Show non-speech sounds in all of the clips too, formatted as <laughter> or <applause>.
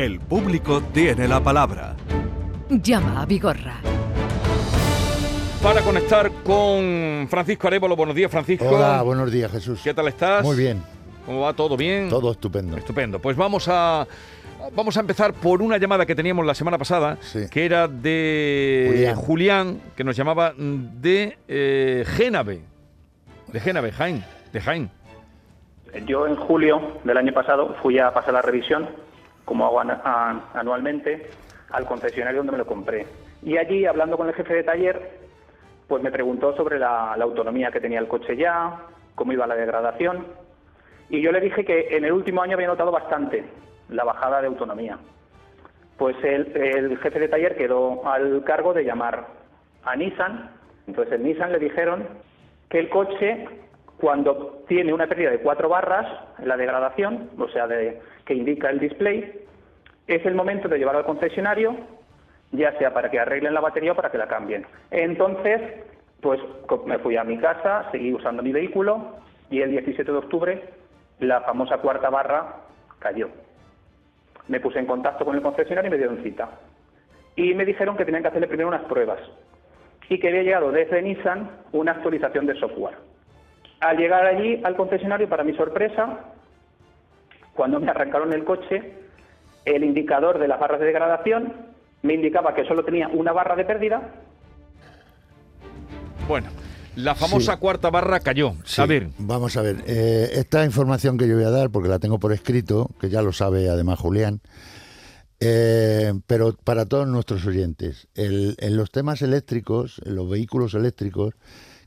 El público tiene la palabra. Llama a Vigorra. Para conectar con Francisco Arevalo. Buenos días, Francisco. Hola, buenos días, Jesús. ¿Qué tal estás? Muy bien. ¿Cómo va? ¿Todo bien? Todo estupendo. Estupendo. Pues vamos a vamos a empezar por una llamada que teníamos la semana pasada, Sí. que era de Julián. Julián, que nos llamaba de eh, Génave. De Génave, Jaén. De Jaén. Yo en julio del año pasado fui a pasar la revisión, como hago anualmente, al concesionario donde me lo compré. Y allí, hablando con el jefe de taller, pues me preguntó sobre la, la autonomía que tenía el coche ya, cómo iba la degradación. Y yo le dije que en el último año había notado bastante la bajada de autonomía. Pues el, el jefe de taller quedó al cargo de llamar a Nissan. Entonces en Nissan le dijeron que el coche, cuando tiene una pérdida de cuatro barras la degradación, o sea, de, que indica el display, es el momento de llevarlo al concesionario, ya sea para que arreglen la batería o para que la cambien. Entonces, pues me fui a mi casa, seguí usando mi vehículo y el 17 de octubre la famosa cuarta barra cayó. Me puse en contacto con el concesionario y me dieron cita. Y me dijeron que tenían que hacerle primero unas pruebas y que había llegado desde Nissan una actualización de software. Al llegar allí al concesionario, para mi sorpresa, cuando me arrancaron el coche, el indicador de las barras de degradación me indicaba que solo tenía una barra de pérdida Bueno, la famosa Sí. cuarta barra cayó. Sí, A ver, Vamos a ver. eh, esta información que yo voy a dar, porque la tengo por escrito, que ya lo sabe además Julián, eh, pero para todos nuestros oyentes, el- en los temas eléctricos, en los vehículos eléctricos,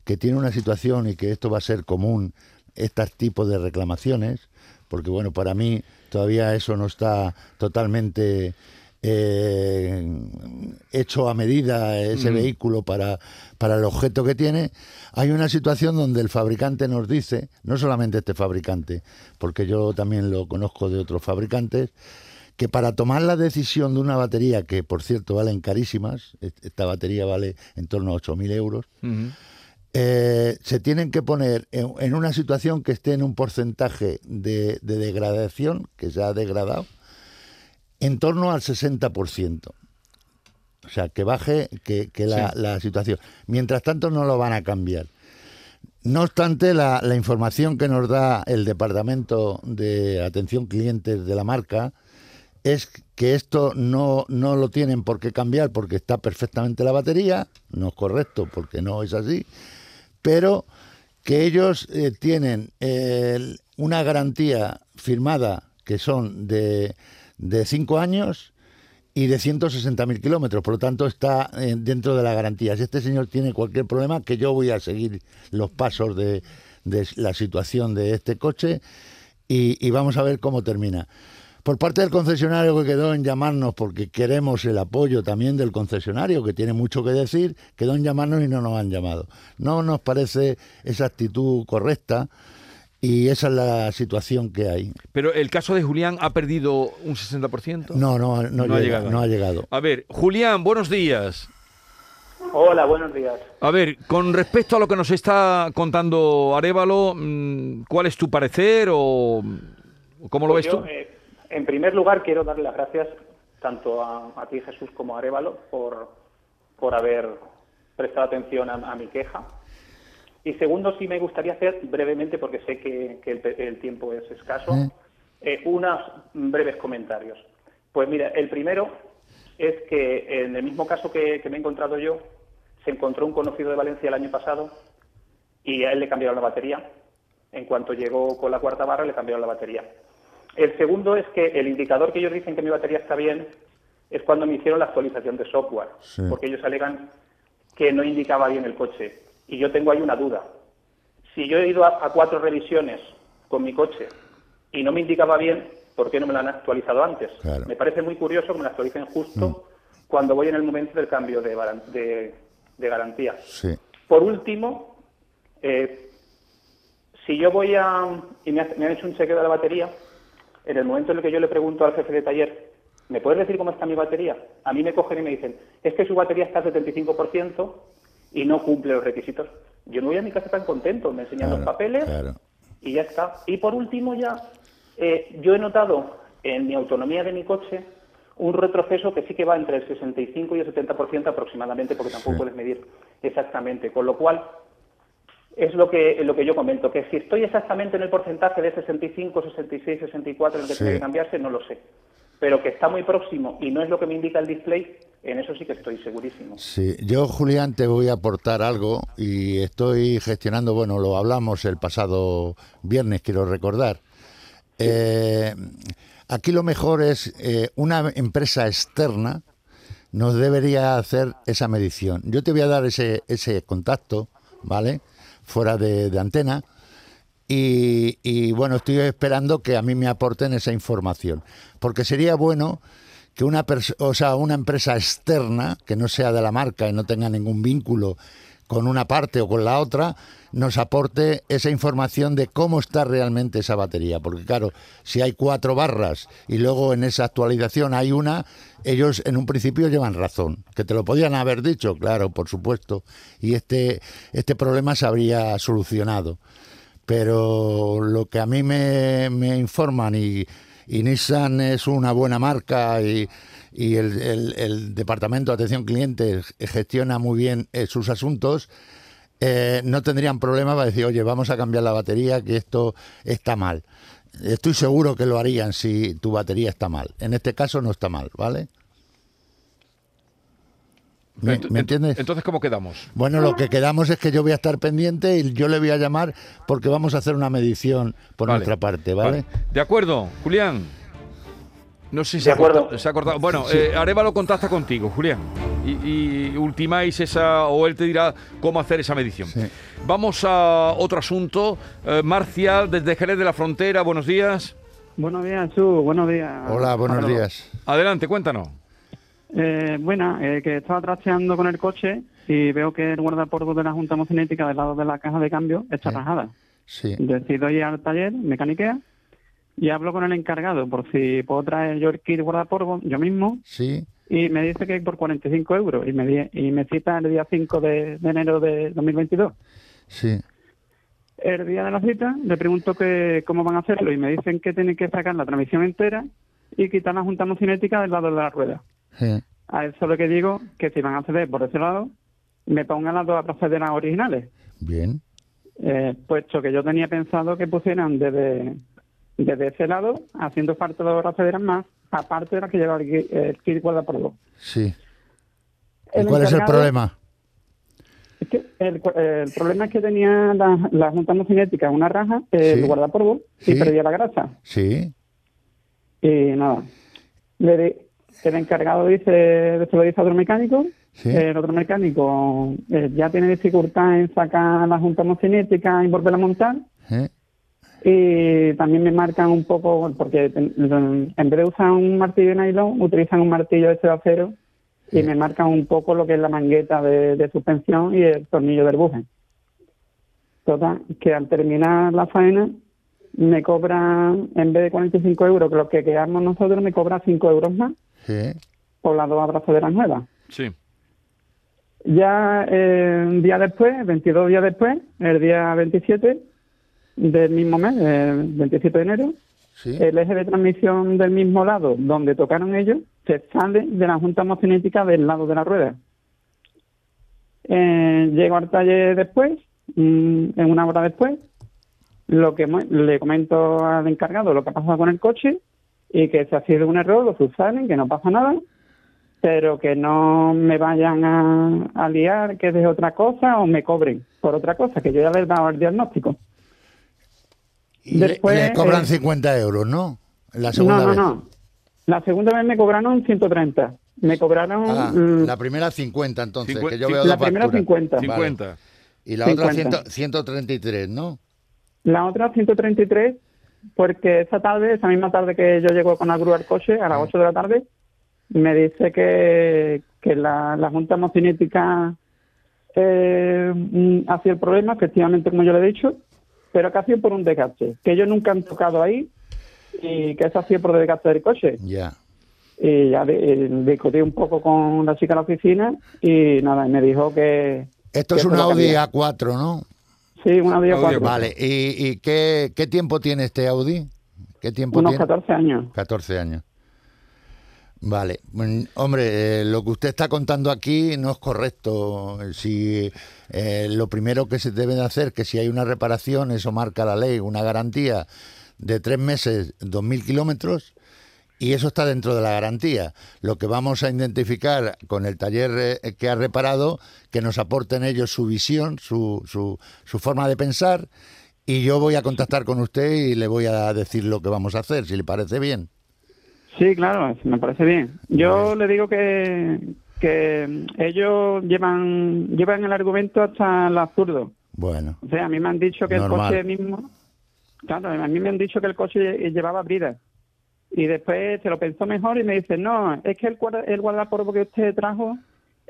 que tiene una situación y que esto va a ser común, estos tipos de reclamaciones, porque bueno, para mí todavía eso no está totalmente eh, hecho a medida ese vehículo para, para el objeto que tiene, hay una situación donde el fabricante nos dice, no solamente este fabricante, porque yo también lo conozco de otros fabricantes, que para tomar la decisión de una batería, que por cierto valen carísimas, est- esta batería vale en torno a 8.000 euros, eh, se tienen que poner en, en una situación que esté en un porcentaje de, de degradación, que se ha degradado, en torno al 60%. O sea, que baje que, que la, Sí. la situación. Mientras tanto, no lo van a cambiar. No obstante, la, la información que nos da el Departamento de Atención Clientes de la marca es que esto no, no lo tienen por qué cambiar porque está perfectamente la batería, no es correcto porque no es así, pero que ellos eh, tienen una garantía firmada que son de, de cinco años y de 160.000 kilómetros, por lo tanto está eh, dentro de la garantía. Si este señor tiene cualquier problema, que yo voy a seguir los pasos de, de la situación de este coche y vamos a ver cómo termina. Por parte del concesionario que quedó en llamarnos, porque queremos el apoyo también del concesionario, que tiene mucho que decir, quedó en llamarnos y no nos han llamado. No nos parece esa actitud correcta y esa es la situación que hay. pero el caso de Julián ha perdido un 60%. No, no, no, No ha llega, llegado. no ha llegado. A ver, Julián, buenos días. Hola, buenos días. A ver, con respecto a lo que nos está contando Arevalo, mm, ¿cuál es tu parecer o o cómo lo Pues ves yo, tú? eh, en primer lugar, quiero darle las gracias tanto a, a ti, Jesús, como a Arevalo por, por haber prestado atención a, a mi queja. Y segundo, sí me gustaría hacer brevemente, porque sé que, que el, tiempo es escaso, eh, unos breves comentarios. Pues mira, el primero es que en el mismo caso que, que me he encontrado yo, se encontró un conocido de Valencia el año pasado y a él le cambiaron la batería. En cuanto llegó con la cuarta barra, le cambiaron la batería. El segundo es que el indicador que ellos dicen que mi batería está bien es cuando me hicieron la actualización de software, Sí. porque ellos alegan que no indicaba bien el coche. Y yo tengo ahí una duda. Si yo he ido a, a cuatro revisiones con mi coche y no me indicaba bien, ¿por qué no me lo han actualizado antes? Claro. Me parece muy curioso que me lo actualicen justo cuando voy en el momento del cambio de, de- de garantía. Sí. Por último, eh, si yo voy a... y me, ha- me han hecho un chequeo de la batería, en el momento en el que yo le pregunto al jefe de taller, ¿me puedes decir cómo está mi batería? A mí me cogen y me dicen, es que su batería está al 75% y no cumple los requisitos. Yo no voy a mi casa tan contento, me enseñan los papeles claro. y ya está. Y por último ya, eh, yo he notado en mi autonomía de mi coche un retroceso que sí que va entre el 65 y el 70% aproximadamente, porque tampoco puedes medir exactamente. Con lo cual, es lo que, lo que yo comento, que si estoy exactamente en el porcentaje de 65, 66, 64 en el que Sí. tiene que cambiarse, no lo sé. Pero que está muy próximo y no es lo que me indica el display, en eso sí que estoy segurísimo. Sí, yo Julián te voy a aportar algo y estoy gestionando, bueno, lo hablamos el pasado viernes, quiero recordar. Eh, aquí lo mejor es eh, una empresa externa nos debería hacer esa medición. Yo te voy a dar ese, ese contacto, ¿vale? Fuera de, antena. Y, bueno, estoy esperando que a mí me aporten esa información. Porque sería bueno que una, o sea, una empresa externa, que no sea de la marca y no tenga ningún vínculo con una parte o con la otra, nos aporte esa información de cómo está realmente esa batería. Porque claro, si hay cuatro barras y luego en esa actualización hay una, ellos en un principio llevan razón. Que te lo podían haber dicho, claro, por supuesto. Y este, este problema se habría solucionado pero lo que a mí me, informan y, Nissan es una buena marca y, el departamento de atención cliente gestiona muy bien eh, sus asuntos, eh, no tendrían problema para decir, oye, vamos a cambiar la batería, que esto está mal. Estoy seguro que lo harían si tu batería está mal. En este caso no está mal, ¿vale? ¿Me, Ent- me ent- entiendes? Entonces, ¿cómo quedamos? Bueno, lo que quedamos es que yo voy a estar pendiente y yo le voy a llamar porque vamos a hacer una medición por Vale. nuestra parte, ¿vale? De acuerdo, Julián. No sé si De se ha, acuerdo. cortado, se ha cortado. Bueno, eh, Arevalo contacta contigo, Julián. Y, y ultimáis esa, o él te dirá cómo hacer esa medición. Sí. Vamos a otro asunto. Eh, Marcial, desde Jerez de la Frontera, buenos días. Buenos días, Chu. Buenos días. Hola, buenos días. Adelante, cuéntanos. Eh, bueno, eh, que estaba trasteando con el coche y veo que el guardapolvo de la Junta Mocinética del lado de la caja de cambio está Sí. rajada. Sí, Decido ir al taller, mecaniquea, y hablo con el encargado por si puedo traer yo el kit guardapolvo yo mismo sí, y me dice que por 45 euros y me, di- y me cita el día 5 de, de enero de 2022. sí. El día de la cita le pregunto que cómo van a hacerlo y me dicen que tienen que sacar la transmisión entera y quitar la junta mocinética del lado de la rueda. sí. A eso lo que digo que si van a ceder por ese lado, me pongan las dos procederas originales, Bien. eh, puesto que yo tenía pensado que pusieran desde, desde ese lado, haciendo falta dos procederas más, aparte de las que lleva el, el kit guardapolvo. Sí. ¿Y El cuál es el problema? Es que el, el problema es que tenía la, la junta mocinética una raja, el Sí. guardapolvo, Sí. y perdía la grasa. Sí, Y nada, le el encargado dice, se lo dice a otro mecánico, Sí. el otro mecánico eh, ya tiene dificultad en sacar la junta mocinética y volverla a montar, ¿eh? Y también me marcan un poco, porque en vez de usar un martillo de nylon, utilizan un martillo ese de acero, y me marcan un poco lo que es la mangueta de, de suspensión y el tornillo del buje. Total, que al terminar la faena me cobran, en vez de 45 euros, que lo que quedamos nosotros, me cobra 5 euros más Sí. por las dos abrazaderas nuevas. Sí. Ya eh, un día después, 22 días después, el día 27 del mismo mes, el 27 de enero, Sí. el eje de transmisión del mismo lado donde tocaron ellos se sale de la junta mocinética del lado de la rueda. Eh, llego al taller después, mm, en una hora después, lo que le comento al encargado lo que ha pasado con el coche y que si ha sido un error lo subsanen, que no pasa nada, pero que no me vayan a, a liar que es de otra cosa o me cobren por otra cosa, que yo ya les he dado el diagnóstico. Y después, le, cobran eh, 50 euros, ¿no? La segunda no, no, vez. no. La segunda vez me cobraron 130. Me cobraron Ah, mm, la primera 50 entonces, que yo veo la dos primera facturas. 50. Vale. 50. Y la otra 50. 100 133, ¿no? la otra 133 porque esa tarde, esa misma tarde que yo llego con la grúa al coche, a las 8 de la tarde, me dice que, que la, la Junta Mocinética eh, mm, ha sido el problema, efectivamente, como yo le he dicho, pero que ha sido por un desgaste, que ellos nunca han tocado ahí y que eso ha sido por desgaste del coche. Ya. y ya di- discutí un poco con la chica de la oficina y nada, y me dijo que... Esto que es un Audi cambiaba. A4, ¿no? Sí, una Audi Audi A4. A4. Vale. ¿Y, y qué, qué tiempo tiene este Audi? ¿Qué tiempo Unos tiene? 14 años. 14 años. Vale, Mm, hombre, eh, lo que usted está contando aquí no es correcto. Si eh, lo primero que se debe de hacer, que si hay una reparación, eso marca la ley, una garantía de tres meses, dos mil kilómetros, y eso está dentro de la garantía. Lo que vamos a identificar con el taller eh, que ha reparado, que nos aporten ellos su visión, su, su, su forma de pensar, y yo voy a contactar con usted y le voy a decir lo que vamos a hacer, si le parece bien. Sí, claro, me parece bien. Yo le digo que, que ellos llevan, llevan el argumento hasta el absurdo. Bueno, O sea, a mí me han dicho que Normal. el coche mismo, claro, a mí me han dicho que el coche lle- llevaba bridas. Y después se lo pensó mejor y me dice, no, es que el, guarda- el guardapolvo que usted trajo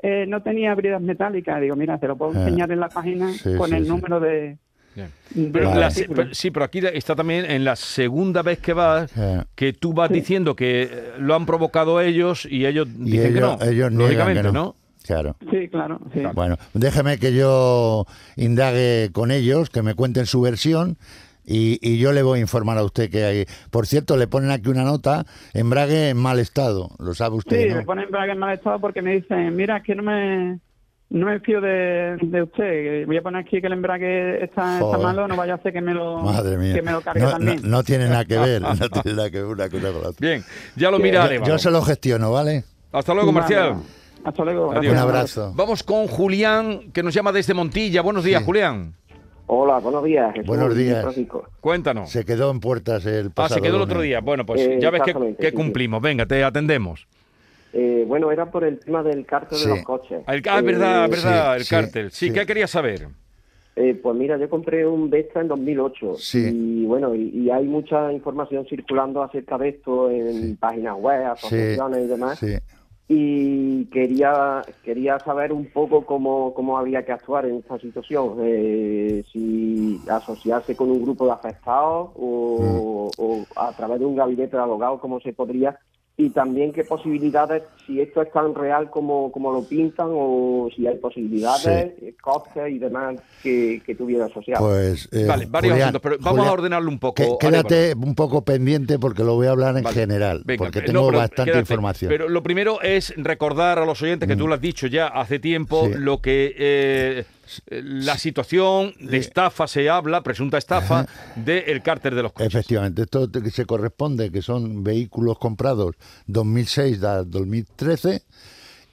eh, no tenía bridas metálicas. Digo, mira, te lo puedo Ah. enseñar en la página Sí, con sí, el sí. número de... Pero Vale. la pero- sí, pero aquí está también en la segunda vez que vas, Sí. que tú vas diciendo que eh, lo han provocado ellos y ellos y dicen ellos, que no. ellos lógicamente, que no. ¿no? Claro. Sí, claro, sí. Bueno, déjeme que yo indague con ellos, que me cuenten su versión y, y yo le voy a informar a usted que hay. Por cierto, le ponen aquí una nota, embrague en mal estado, lo sabe usted, Sí, ¿no? me ponen embrague en mal estado porque me dicen, mira, es que no me, no me fío de, de usted. Voy a poner aquí que el embrague está, malo, no vaya a hacer que me lo, Madre mía. que me lo cargue no, también. no tiene nada que ver, <laughs> no tiene nada que ver una cosa con la otra. Bien, ya lo mira Yo, se lo gestiono, ¿vale? Hasta luego, Vale, Marcial. Hasta luego. Adiós. Un abrazo. Vamos con Julián, que nos llama desde Montilla. Buenos días, Sí. Julián. Hola, buenos días. Jesús Buenos días. Cuéntanos. Se quedó en puertas el Ah, pasado se quedó el otro día. Bueno, pues Eh, ya ves que, exactamente, que sí, sí. cumplimos. Venga, te atendemos. Eh, bueno, era por el tema del cártel Sí. de los coches. El, ah, es verdad, Eh, es verdad, sí, el cártel. Sí, sí. ¿qué querías saber? eh, pues mira, yo compré un Vesta en 2008 Sí. y bueno, y, y hay mucha información circulando acerca de esto en páginas web, asociaciones y demás. Sí. Y quería quería saber un poco cómo, cómo habría que actuar en esta situación. Eh, si asociarse con un grupo de afectados o, Mm. o a través de un gabinete de abogados, cómo se podría. Y también qué posibilidades, si esto es tan real como, como lo pintan o si hay posibilidades, eh, costes y demás que, que tuviera asociado. Pues, eh, Vale, varios Julián, asuntos, pero vamos Julián, a ordenarlo un poco. que- quédate un poco pendiente porque lo voy a hablar en Vale. general, Venga, porque eh, tengo no, pero bastante quédate. información. Pero lo primero es recordar a los oyentes que tú lo has dicho ya hace tiempo, Sí. lo que eh, la situación de estafa se habla, presunta estafa, del cárter de los coches. Efectivamente, esto se corresponde que son vehículos comprados 2006 a 2013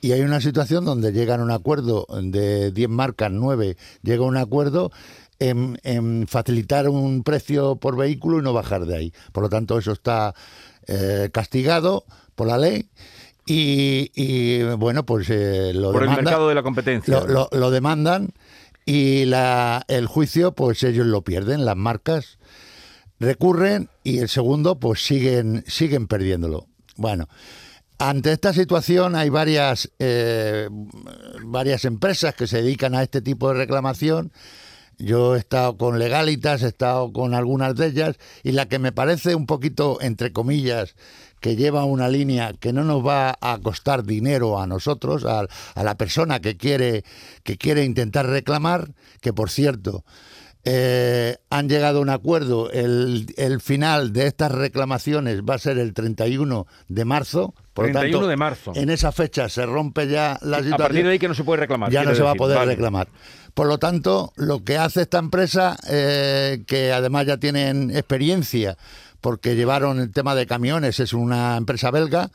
y hay una situación donde llegan a un acuerdo de 10 marcas, 9, llega a un acuerdo en, en facilitar un precio por vehículo y no bajar de ahí. Por lo tanto, eso está eh, castigado por la ley. Y, y, bueno, pues eh, lo Por el mercado de la competencia. lo, lo- lo demandan y la, el juicio, pues ellos lo pierden, las marcas recurren y el segundo, pues siguen, siguen perdiéndolo. Bueno, ante esta situación hay varias, eh, varias empresas que se dedican a este tipo de reclamación. Yo he estado con Legalitas, he estado con algunas de ellas y la que me parece un poquito, entre comillas, que lleva una línea que no nos va a costar dinero a nosotros, a, a la persona que quiere, que quiere intentar reclamar, que por cierto, eh, han llegado a un acuerdo. El, el final de estas reclamaciones va a ser el 31 de marzo. Por lo 31 tanto, de marzo. En esa fecha se rompe ya la a situación partir de ahí que no se puede reclamar. ya no se va a decir. poder Vale. reclamar. Por lo tanto, lo que hace esta empresa, eh, que además ya tienen experiencia, porque llevaron el tema de camiones, es una empresa belga,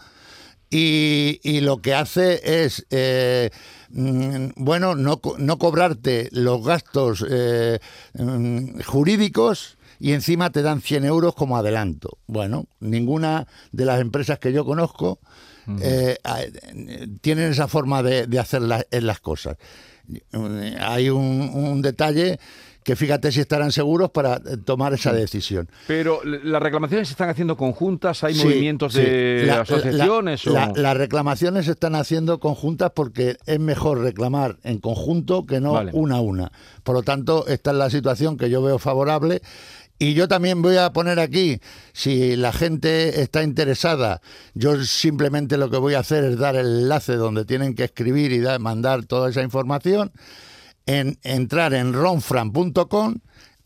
y, y lo que hace es, eh, mm, bueno, no, no cobrarte los gastos eh, mm, jurídicos y encima te dan 100 euros como adelanto. Bueno, ninguna de las empresas que yo conozco eh, tienen esa forma de, de hacer la- las cosas. Hay un, un detalle que fíjate si estarán seguros para eh, tomar esa decisión. Pero las reclamaciones se están haciendo conjuntas, hay Sí, movimientos sí. de La- la- asociaciones. la- o... las reclamaciones se están haciendo conjuntas porque es mejor reclamar en conjunto que no Vale. una a una. Por lo tanto, esta es la situación que yo veo favorable. Y yo también voy a poner aquí, si la gente está interesada, yo simplemente lo que voy a hacer es dar el enlace donde tienen que escribir y dar- mandar toda esa información, en entrar en ronfran.com,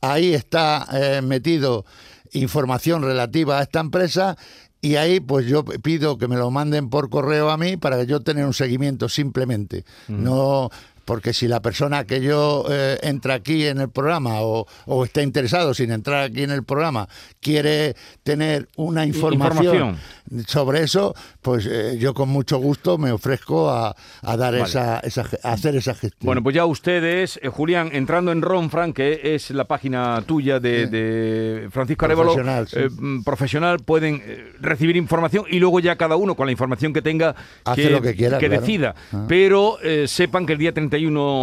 ahí está eh, metido información relativa a esta empresa y ahí pues yo pido que me lo manden por correo a mí para que yo tener un seguimiento simplemente. No porque si la persona que yo eh, entra aquí en el programa o, o está interesado sin entrar aquí en el programa quiere tener una información, sobre eso, pues eh, yo con mucho gusto me ofrezco a, a dar Vale. esa, esa a hacer esa gestión. Bueno, pues ya ustedes, eh, Julián, entrando en Ronfran, que es la página tuya de, de Francisco Arevalo, Profesional, sí. eh, mm, profesional, pueden eh, recibir información y luego ya cada uno con la información que tenga Hace lo que quiera, claro. decida. Ah. Pero sepan que el día 31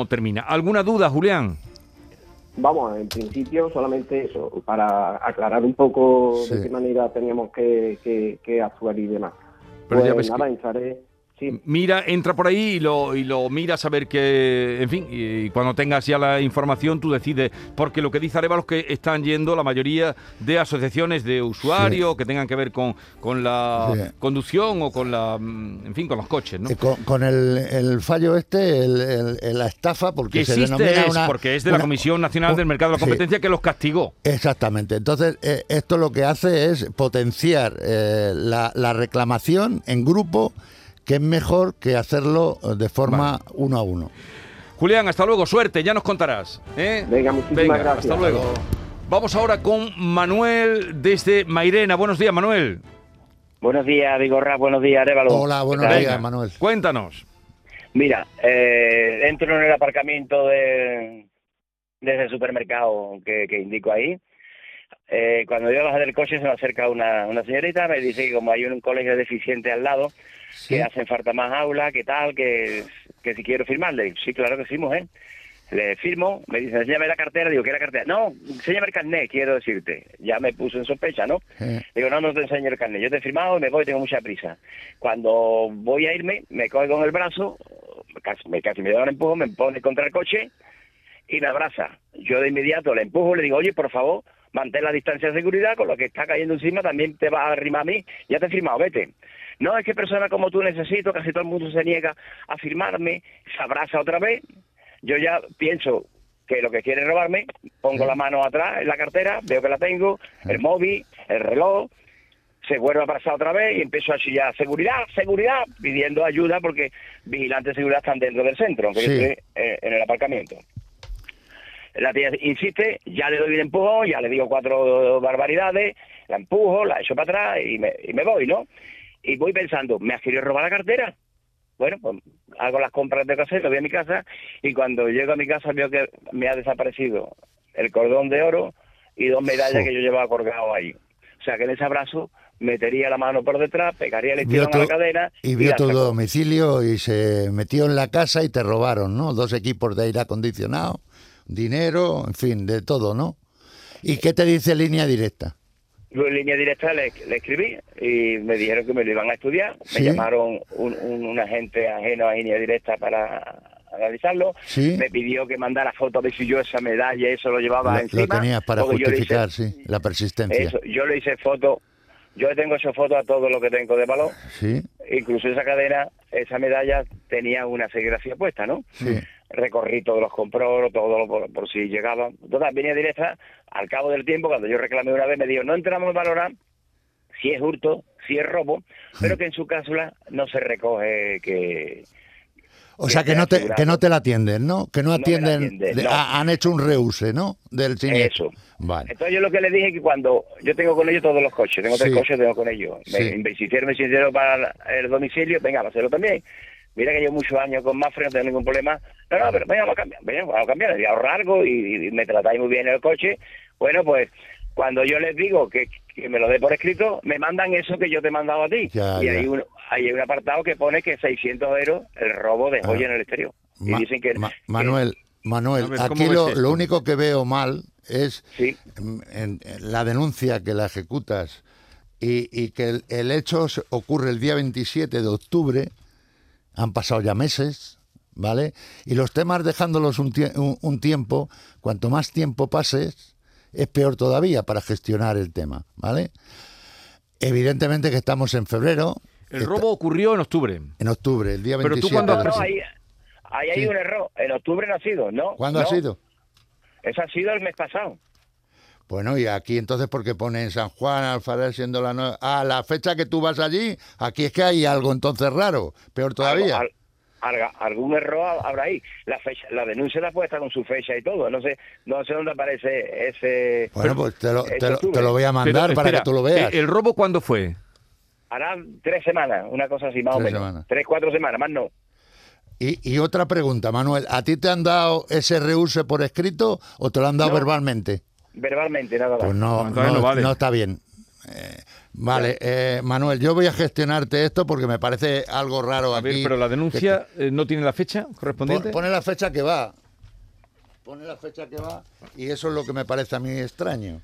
termina. ¿Alguna duda, Julián? Vamos, en principio solamente eso, para aclarar un poco Sí. de qué manera teníamos que, que- que actuar y demás. Pero ya pues ves nada, que- entraré. Sí, Mira, entra por ahí y lo, y lo miras a ver que, en fin, y cuando tengas ya la información tú decides, porque lo que dice Arevalo es que están yendo la mayoría de asociaciones de usuarios que tengan que ver con, con la Sí. conducción o con la, mm, en fin, con los coches, ¿no? Eh, con, con el, el fallo este, el- la estafa, porque Que se denomina es una- porque es de la Comisión Nacional un- del Mercado de la. Competencia que los castigó. Exactamente. Entonces, eh, esto lo que hace es potenciar eh, la, la reclamación en grupo, que es mejor que hacerlo eh, de forma uno a uno. Julián, hasta luego, suerte, ya nos contarás. ¿eh? Venga, muchísimas Venga, gracias. Hasta luego. Vamos ahora con Manuel desde Mairena. Buenos días, Manuel. Buenos días, Vigorra. Buenos días, Arevalo. Hola, buenos días, Manuel. Cuéntanos. Mira, eh, entro en el aparcamiento de, desde el supermercado que, que indico ahí. Eh, cuando yo bajé del coche se me acerca una, una señorita, me dice que como hay un colegio deficiente al lado, que hacen falta más aulas, que tal, que, que si quiero firmarle. Sí, claro que sí, mujer. Le firmo, me dice, enséñame la cartera, digo, ¿qué la cartera? No, enséñame el carnet, quiero decirte. Ya me puso en sospecha, ¿no? Eh, Digo, no, no te enseño el carnet. Yo te he firmado y me voy, tengo mucha prisa. Cuando voy a irme, me coge con el brazo, casi me, casi me da un empujo, me pone contra el coche y me abraza. Yo de inmediato le empujo, le digo, oye, por favor, mantén la distancia de seguridad, con lo que está cayendo encima también te va a arrimar a mí. Ya te he firmado, vete. No, es que personas como tú necesito, casi todo el mundo se niega a firmarme, se abraza otra vez. Yo ya pienso que lo que quiere es robarme, pongo la mano atrás en la cartera, veo que la tengo, el móvil, el reloj, se vuelve a pasar otra vez y empiezo a chillar, seguridad, seguridad, pidiendo ayuda porque vigilantes de seguridad están dentro del centro, aunque yo estoy eh, en el aparcamiento. La tía insiste, ya le doy un empujón, ya le digo cuatro barbaridades, la empujo, la echo para atrás y me, y me voy, ¿no? Y voy pensando, ¿me has querido robar la cartera? Bueno, pues hago las compras de casero, voy a mi casa y cuando llego a mi casa veo que me ha desaparecido el cordón de oro y dos medallas que yo llevaba colgado ahí. O sea que en ese abrazo metería la mano por detrás, pegaría el estirón a la cadena y vio la tu domicilio y se metió en la casa y te robaron, ¿no? Dos equipos de aire acondicionado, dinero, en fin, de todo, ¿no? ¿Y qué te dice línea directa? En línea directa le, le escribí y me dijeron que me lo iban a estudiar. Sí. Me llamaron un, un, un agente ajeno a línea directa para analizarlo. Sí. Me pidió que mandara fotos de si yo esa medalla, eso lo llevaba Lo, encima. lo tenías para le hice- justificar, sí, la persistencia. Eso, yo le hice fotos. Yo tengo esa foto a todo lo que tengo de valor. Sí, Incluso esa cadena, esa medalla tenía una serigrafía puesta, ¿no? sí. Recorrí todos los compró, todo lo- por, por si llegaba. Entonces venía directa, al cabo del tiempo, cuando yo reclamé una vez, me dijo, no entramos a valorar si es hurto, si es robo, pero que en su cláusula no se recoge que... O sea, que no te, que no te la atienden, ¿no? Que no me atienden, de- no. han hecho un reuse, ¿no? Del siniestro. Eso. Vale. Entonces yo lo que le dije es que cuando yo tengo con ellos todos los coches, tengo tres coches, tengo con ellos. Me, Sí. me hicieron sincero para el domicilio, venga, va a hacerlo también. Mira que llevo muchos años con Mafre, no tengo ningún problema. No, no, pero venga, vamos a cambiar, venga, vamos a cambiar, y ahorrar algo y, y me tratáis muy bien el coche. Bueno, pues cuando yo les digo que, que me lo dé por escrito, me mandan eso que yo te he mandado a ti. Ya, y ya. Hay, un, hay un apartado que pone que 600 euros el robo de joya Ah. en el exterior. Y Ma- dicen que... Ma- que- Manuel, Manuel, A ver, ¿cómo aquí lo, único que veo mal es Sí, en- en la denuncia que la ejecutas y, y que el, el hecho se- ocurre el día 27 de octubre, han pasado ya meses, ¿vale? Y los temas dejándolos un, tie- un- un tiempo, cuanto más tiempo pases, es peor todavía para gestionar el tema, ¿vale? Evidentemente que estamos en febrero, El está- robo ocurrió en octubre. en octubre, el día Pero 27. tú cuando no, ahí, ahí hay Sí. un error. En octubre no ha sido, ¿no? ¿Cuándo No. ha sido? Eso ha sido el mes pasado. Bueno, y aquí entonces, porque pone en San Juan, Alfarel, siendo la nueva... Ah, la fecha que tú vas allí, aquí es que hay algo entonces raro, peor todavía. Algo- al- alga- algún error ha- habrá ahí. La fecha, la denuncia la puesta con su fecha y todo. No sé, no sé dónde aparece ese. Bueno, pues te lo, te lo- te lo voy a mandar Pero, para espera, que tú lo veas. ¿El robo cuándo fue? Hará tres semanas, una cosa así, más o Tres menos. semanas. Tres, cuatro semanas, más no. Y, y otra pregunta, Manuel, ¿a ti te han dado ese reuse por escrito o te lo han dado No. verbalmente? Verbalmente, nada más. Pues no, no, no vale. no está bien. Eh, vale, eh, Manuel, yo voy a gestionarte esto porque me parece algo raro A aquí. ver, pero la denuncia eh, no tiene la fecha correspondiente. Pon- Pone la fecha que va. Pone la fecha que va y eso es lo que me parece a mí extraño.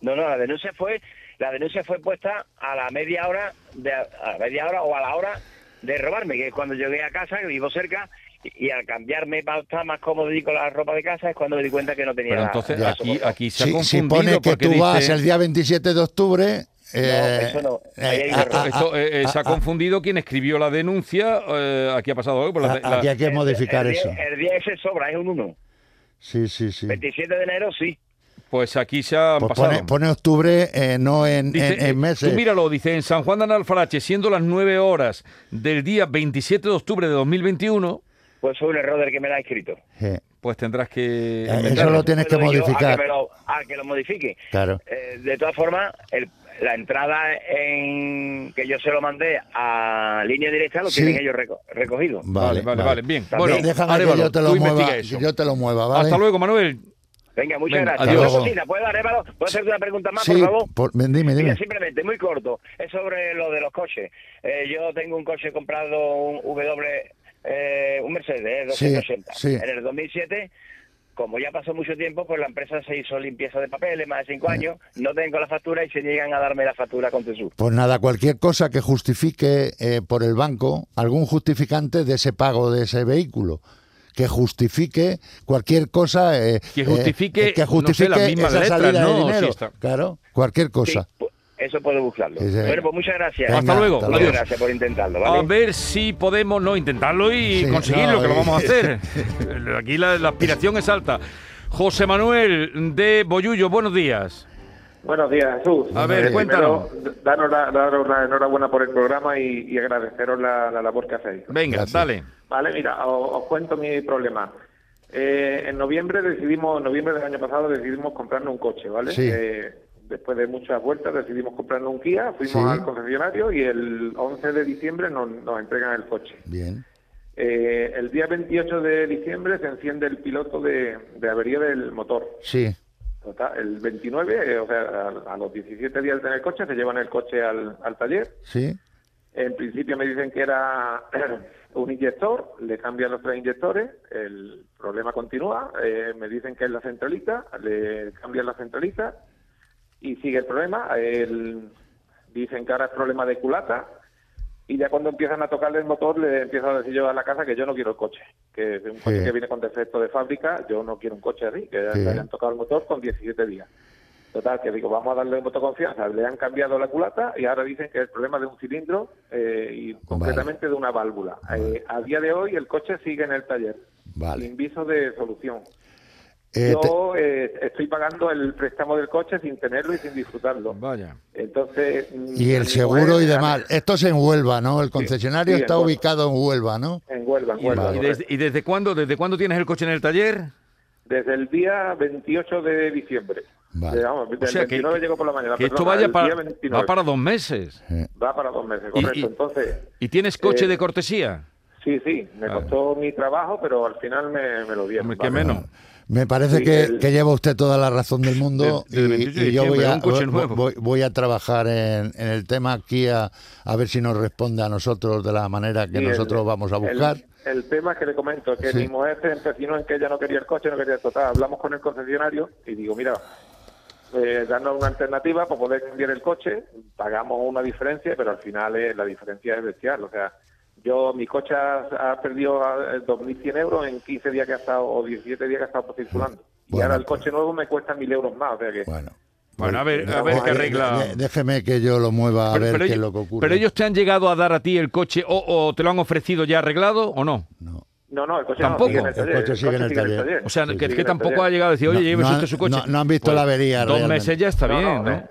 No, no, la denuncia fue, la denuncia fue puesta a la media hora, de, a la media hora o a la hora de robarme, que es cuando llegué a casa, que vivo cerca, y, al cambiarme para estar más cómodo y con la ropa de casa es cuando me di cuenta que no tenía Pero entonces la aquí, aquí se ha Si, si confundido pone que tú dice... vas el día 27 de octubre... eh, eso no. Un ah, ah, Esto, eh, eh, ah, se ha ah, confundido quien escribió la denuncia. eh, aquí ha pasado algo. la- ah, la- Aquí hay que modificar el, día- eso. El día ese sobra, es un 1. Sí, sí, sí. 27 de enero, sí. Pues aquí se ha Pues pasado. pone, pone octubre, eh, no en, Dice, en- en eh, meses. Tú míralo, dice, en San Juan de Analfarache, siendo las 9 horas del día 27 de octubre de 2021, Pues fue un error del que me la ha escrito. Pues tendrás que... Eh, eso lo tienes que modificar. A que, me lo, a que lo modifique. Claro. Eh, de todas formas, el- la entrada en que yo se lo mandé a línea directa lo Sí. tienen ellos reco- recogido. Vale, vale, vale, bien. También. Bueno, Déjame que Arévalo, yo te tú lo mueva, yo te lo mueva, ¿vale? Hasta luego, Manuel. Venga, muchas Venga, gracias. adiós. Cosita, ¿puedo, Arévalo? ¿Puedo hacerte una pregunta más, Sí, por favor? por- dime, dime. Mira, simplemente, muy corto, es sobre lo de los coches. Eh, yo tengo un coche comprado, un W, eh, un Mercedes eh, 280. Sí, sí. En el 2007, como ya pasó mucho tiempo, pues la empresa se hizo limpieza de papeles, más de cinco años, no tengo la factura y se niegan a darme la factura con Tesur. Pues nada, cualquier cosa que justifique eh, por el banco, algún justificante de ese pago de ese vehículo. Que justifique cualquier cosa. eh, Que eh, justifique, que no sé, justifique las mismas esa letras, salida ¿no? de dinero. Si está- Claro, cualquier cosa. Sí, eso puedo buscarlo. Sí, sí. Bueno, pues muchas gracias. Venga, Hasta luego. hasta Muchas gracias por intentarlo, A ver si podemos no intentarlo y Sí, conseguirlo, no, que lo y- vamos a hacer. <laughs> Aquí la, la aspiración es alta. José Manuel de Boyullo, buenos días. Buenos días, Jesús. A ver, Eh, cuéntanos. primero, daros la, daros la enhorabuena por el programa y, y agradeceros la, la labor que hacéis. Venga, Gracias. dale. Vale, mira, os, os cuento mi problema. Eh, en noviembre decidimos, en noviembre del año pasado decidimos comprarnos un coche, ¿vale? Sí. Eh, después de muchas vueltas decidimos comprarnos un Kia, fuimos Sí. al concesionario y el 11 de diciembre nos, nos entregan el coche. Bien. Eh, el día 28 de diciembre se enciende el piloto de, de avería del motor. Sí, Total, el 29, eh, o sea, a, a los 17 días de tener el coche, se llevan el coche al, al taller. sí. En principio me dicen que era <clears throat> un inyector, le cambian los tres inyectores, el problema continúa, eh, me dicen que es la centralita, le cambian la centralita y sigue el problema. El- dicen que ahora es problema de culata y ya cuando empiezan a tocarle el motor le empiezo a decir yo a la casa que yo no quiero el coche, que es un coche Sí. que viene con defecto de fábrica, yo no quiero un coche así, que Sí. le hayan tocado el motor con 17 días. Total, que digo, vamos a darle voto confianza. Le han cambiado la culata y ahora dicen que es el problema de un cilindro eh, y concretamente de una válvula. Eh, a día de hoy el coche sigue en el taller. Vale. Sin viso de solución. Eh, te- Yo eh, estoy pagando el préstamo del coche sin tenerlo y sin disfrutarlo. Vaya. Entonces. y el seguro y demás. Esto es en Huelva, ¿no? El concesionario sí, está Huelva. ubicado en Huelva, ¿no? En Huelva, en ¿Y, Huelva, y desde, y desde cuándo, desde cuándo tienes el coche en el taller? Desde el día 28 de diciembre. Vale. Eh, vamos, O sea, que, 29 llegó por la mañana. que esto perdona, vaya el para, día 29. va para dos meses. Eh, Va para dos meses, Y- correcto. y- Entonces, ¿Y tienes coche Eh, de cortesía? sí, sí, me Vale. costó mi trabajo, pero al final me, me lo dieron. Hombre, qué vale. menos. Me parece Sí, que, el- que lleva usted toda la razón del mundo y- 28 de y, yo voy a, voy- a trabajar en, en el tema aquí a, a ver si nos responde a nosotros de la manera que Sí, el- nosotros vamos a el- buscar. El, tema es que le comento, que Sí. mi mujer se empecinó en que ella no quería el coche, no quería total. Hablamos con el concesionario y digo, mira, eh, darnos una alternativa para poder cambiar el coche, pagamos una diferencia, pero al final eh, la diferencia es bestial. O sea, yo, mi coche ha, ha perdido eh, 2.100 euros en 15 días que ha estado, o 17 días que ha estado circulando. y ahora el pues- coche nuevo me cuesta 1.000 euros más, o sea que... Bueno, Bueno, a ver, a ver qué Eh, arregla. de- déjeme que yo lo mueva a Pero, ver pero qué es ellos, lo que ocurre. pero ellos te han llegado a dar a ti el coche o, o te lo han ofrecido ya arreglado o no? No. No, no, el coche Tampoco. no, sigue en el coche sigue en el taller. O sea, Sí, que, que tampoco taller. ha llegado a decir, oye, No, no usted su coche. no- no han visto Pues, la avería Dos realmente. meses ya está No, bien, no, ¿no?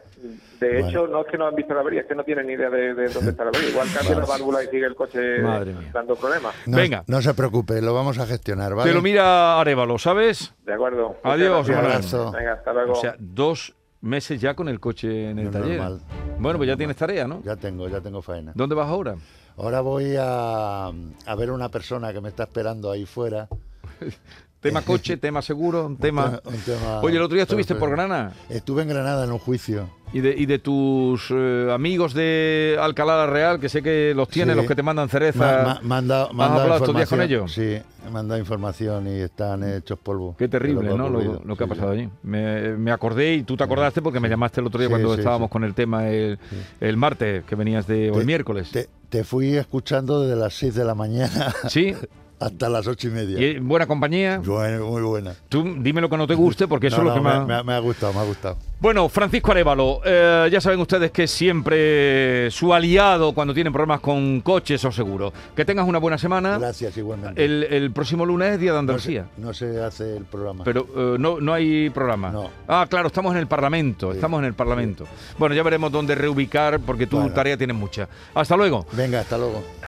De- hecho, no es que no han visto la avería, es que no tienen ni idea de, de dónde está la avería. Igual cambia la válvula y sigue el coche Madre mía. dando problemas. No, Venga. No se preocupe, lo vamos a gestionar, ¿vale? Te lo mira Arevalo, ¿sabes? De acuerdo. Adiós, Un gracias. abrazo. Venga, hasta luego. O sea, dos meses ya con el coche en el No, taller. normal. Bueno, pues ya tienes tarea, ¿no? Ya tengo, ya tengo faena. ¿Dónde vas ahora? Ahora voy a, a ver a una persona que me está esperando ahí fuera. <laughs> Tema <laughs> coche, tema seguro, un tema... Un tema- Oye, el otro día estuviste por Granada. Estuve en Granada en un juicio. Y de, y de tus eh, amigos de Alcalá la Real, que sé que los tienes, Sí. los que te mandan cereza. ¿Has han dado hablado estos días con ellos? Sí, dado información y están hechos polvo. Qué terrible, lo ¿no? Lo, que ha pasado sí. allí. Me, me acordé y tú te acordaste porque me llamaste el otro día cuando estábamos con el tema el, el martes, que venías de. o el miércoles. Te, te fui escuchando desde las 6 de la mañana Sí, <laughs> hasta las ocho y media. y buena compañía. Bueno, muy buena. Tú dime lo que no te guste, porque eso No, es lo que me, más. me ha- me ha gustado, me ha gustado. Bueno, Francisco Arevalo, eh, ya saben ustedes que es siempre su aliado cuando tienen problemas con coches o seguros. Que tengas una buena semana. Gracias igualmente. El, el próximo lunes es Día de no, se, Andalucía. no se hace el programa. Pero eh, no, no hay programa. No. Ah, claro, estamos en el Parlamento. Sí, Estamos en el Parlamento. Bueno, ya veremos dónde reubicar porque tu Bueno. tarea tienes mucha. Hasta luego. Venga, hasta luego.